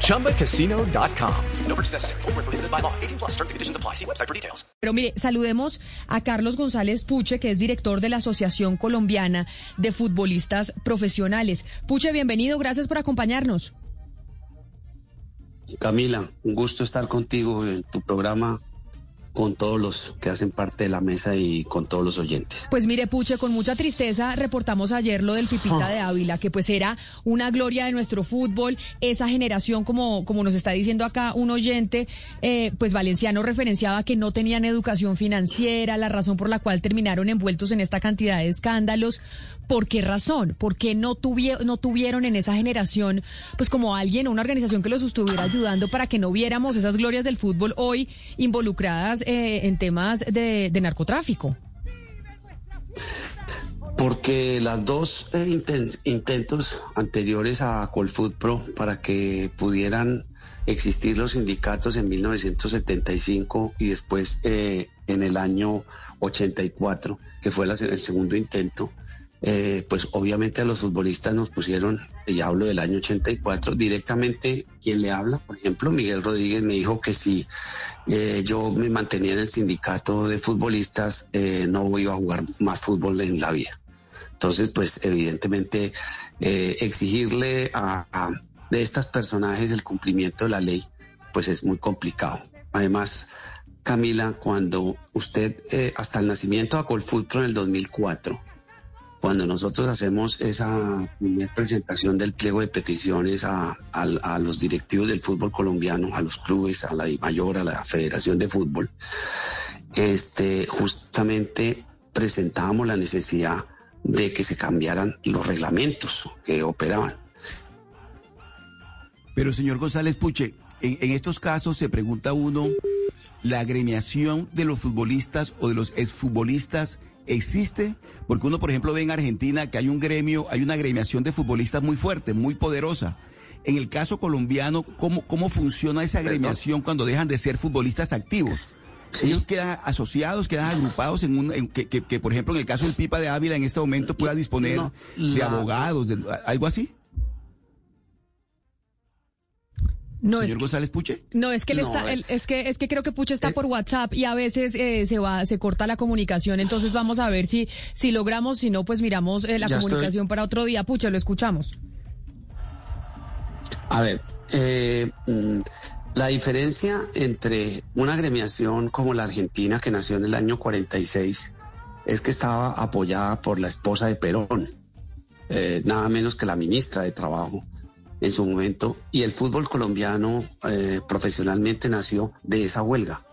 ChumbaCasino.com. No purchase necessary. Full prohibited by law. 18 plus terms and conditions apply. See website for details. Pero mire, saludemos a Carlos González Puche, que es director de la Asociación Colombiana de Futbolistas Profesionales. Puche, bienvenido. Gracias por acompañarnos. Camila, un gusto estar contigo en tu programa con todos los que hacen parte de la mesa y con todos los oyentes. Pues mire, Puche, con mucha tristeza reportamos ayer lo del Pipita de Ávila, que pues era una gloria de nuestro fútbol, esa generación, como, como nos está diciendo acá un oyente, eh, pues Valenciano referenciaba que no tenían educación financiera, la razón por la cual terminaron envueltos en esta cantidad de escándalos. ¿Por qué razón? ¿Por qué no, tuvieron, no tuvieron en esa generación, pues como alguien, una organización que los estuviera ayudando para que no viéramos esas glorias del fútbol hoy involucradas eh, en temas de, narcotráfico? Porque las dos eh, intent intentos anteriores a Colfood Pro para que pudieran existir los sindicatos en 1975 y después eh, en el año 84, que fue la, el segundo intento, eh, pues obviamente a los futbolistas nos pusieron, y hablo del año 84, directamente quien le habla, por ejemplo, Miguel Rodríguez me dijo que si eh, yo me mantenía en el sindicato de futbolistas, eh, no iba a jugar más fútbol en la vida. Entonces, pues evidentemente exigirle a, a, de estos personajes el cumplimiento de la ley, pues es muy complicado. Además, Camila, cuando usted, hasta el nacimiento de Colfutro en el 2004, cuando nosotros hacemos esa primera presentación del pliego de peticiones a, a, los directivos del fútbol colombiano, a los clubes, a la mayor, a la Federación de Fútbol, este, justamente presentábamos la necesidad de que se cambiaran los reglamentos que operaban. Pero señor González Puche, en estos casos se pregunta uno, ¿la agremiación de los futbolistas o de los exfutbolistas existe, porque uno, por ejemplo, ve en Argentina que hay un gremio, hay una agremiación de futbolistas muy fuerte, muy poderosa. En el caso colombiano, ¿cómo, cómo funciona esa agremiación cuando dejan de ser futbolistas activos? Ellos quedan asociados, quedan agrupados en un, que, que, por ejemplo, en el caso del Pipa de Ávila, en este momento pueda disponer de abogados, de, algo así. No, Señor es González Puche. No, es que, él está, él, es que es que creo que Puche está por WhatsApp y a veces eh, se va, se corta la comunicación. Entonces vamos a ver si, si logramos, si no, pues miramos eh, la comunicación estoy... para otro día. Puche, lo escuchamos. A ver, eh, la diferencia entre una agremiación como la Argentina que nació en el año 46 es que estaba apoyada por la esposa de Perón, eh, nada menos que la ministra de Trabajo en su momento y el fútbol colombiano eh, profesionalmente nació de esa huelga.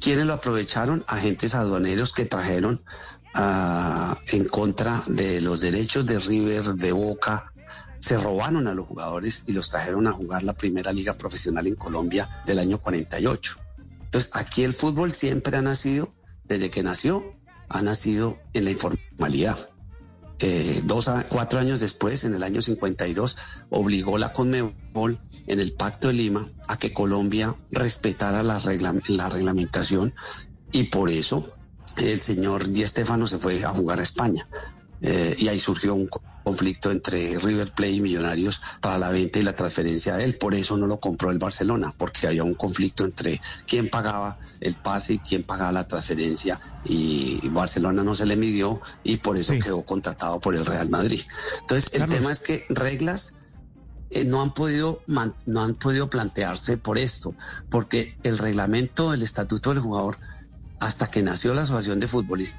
¿Quiénes lo aprovecharon? Agentes aduaneros que trajeron uh, en contra de los derechos de River, de Boca, se robaron a los jugadores y los trajeron a jugar la primera liga profesional en Colombia del año 48. Entonces, aquí el fútbol siempre ha nacido, desde que nació, ha nacido en la informalidad eh, dos cuatro años después, en el año 52, obligó la Conmebol en el Pacto de Lima a que Colombia respetara la, regla, la reglamentación y por eso el señor Di Stefano se fue a jugar a España. Eh, y ahí surgió un conflicto entre River Plate y Millonarios para la venta y la transferencia de él. Por eso no lo compró el Barcelona, porque había un conflicto entre quién pagaba el pase y quién pagaba la transferencia y Barcelona no se le midió y por eso sí. quedó contratado por el Real Madrid. Entonces, el Carlos. tema es que reglas eh, no han podido no han podido plantearse por esto, porque el reglamento del estatuto del jugador hasta que nació la Asociación de Futbolistas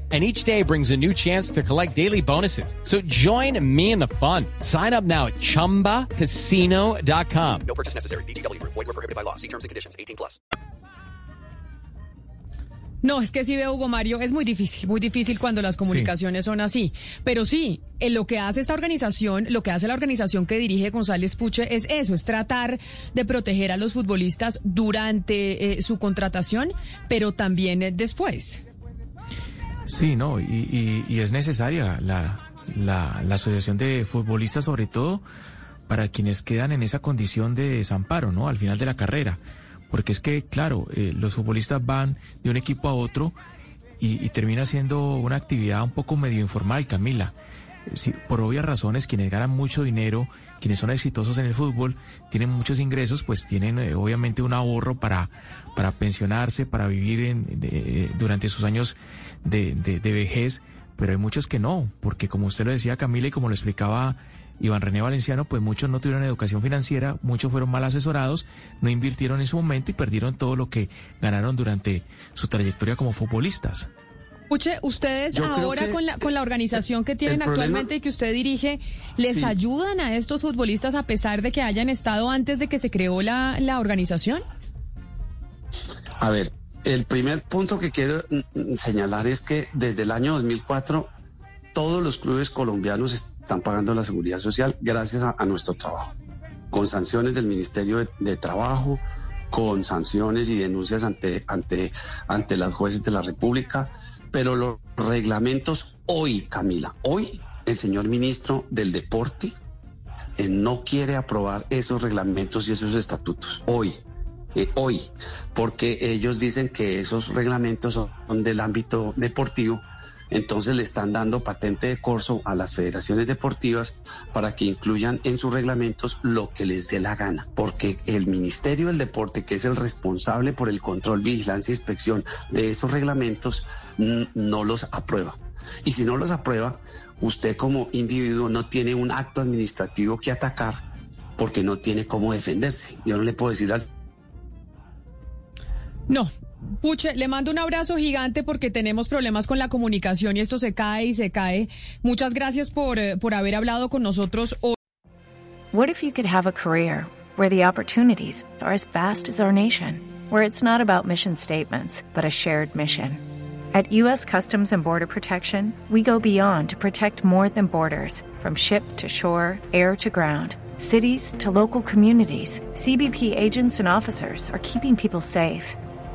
and each day brings a new chance to collect daily bonuses. So join me in the fun. Sign up now at ChumbaCasino.com. No purchase necessary. BGW. Void were prohibited by law. See terms and conditions. 18 plus. No, es que sí veo, Hugo Mario, es muy difícil, muy difícil cuando las comunicaciones son así. Pero sí, en lo que hace esta organización, lo que hace la organización que dirige González Puche es eso, es tratar de proteger a los futbolistas durante eh, su contratación, pero también eh, después. Sí, no, y, es necesaria la, la, asociación de futbolistas, sobre todo para quienes quedan en esa condición de desamparo, ¿no? Al final de la carrera. Porque es que, claro, eh, los futbolistas van de un equipo a otro y, termina siendo una actividad un poco medio informal, Camila. Por obvias razones, quienes ganan mucho dinero, quienes son exitosos en el fútbol, tienen muchos ingresos, pues tienen eh, obviamente un ahorro para, para pensionarse, para vivir en, durante sus años de, de, vejez, pero hay muchos que no, porque como usted lo decía Camila y como lo explicaba Iván René Valenciano, pues muchos no tuvieron educación financiera, muchos fueron mal asesorados, no invirtieron en su momento y perdieron todo lo que ganaron durante su trayectoria como futbolistas. Escuche, ustedes ahora con la, con la organización que tienen actualmente y que usted dirige, ¿les ayudan a estos futbolistas a pesar de que hayan estado antes de que se creó la, la organización? A ver, el primer punto que quiero mm, mm, señalar es que desde el año 2004 todos los clubes colombianos están pagando la seguridad social gracias a, nuestro trabajo, con sanciones del Ministerio de, Trabajo, con sanciones y denuncias ante, ante, ante las jueces de la República, pero los reglamentos hoy, Camila, hoy el señor ministro del Deporte eh, no quiere aprobar esos reglamentos y esos estatutos hoy. Eh, hoy, porque ellos dicen que esos reglamentos son del ámbito deportivo, entonces le están dando patente de corso a las federaciones deportivas para que incluyan en sus reglamentos lo que les dé la gana, porque el Ministerio del Deporte, que es el responsable por el control, vigilancia e inspección de esos reglamentos, no los aprueba. Y si no los aprueba, usted como individuo no tiene un acto administrativo que atacar porque no tiene cómo defenderse. Yo no le puedo decir al no, Puche, le mando un abrazo gigante porque tenemos problemas con la comunicación y esto se cae y se cae. Muchas gracias por, eh, por haber hablado con nosotros hoy. What if you could have a career where the opportunities are as vast as our nation, where it's not about mission statements, but a shared mission? At U.S. Customs and Border Protection, we go beyond to protect more than borders from ship to shore, air to ground. Cities to local communities, CBP agents and officers are keeping people safe.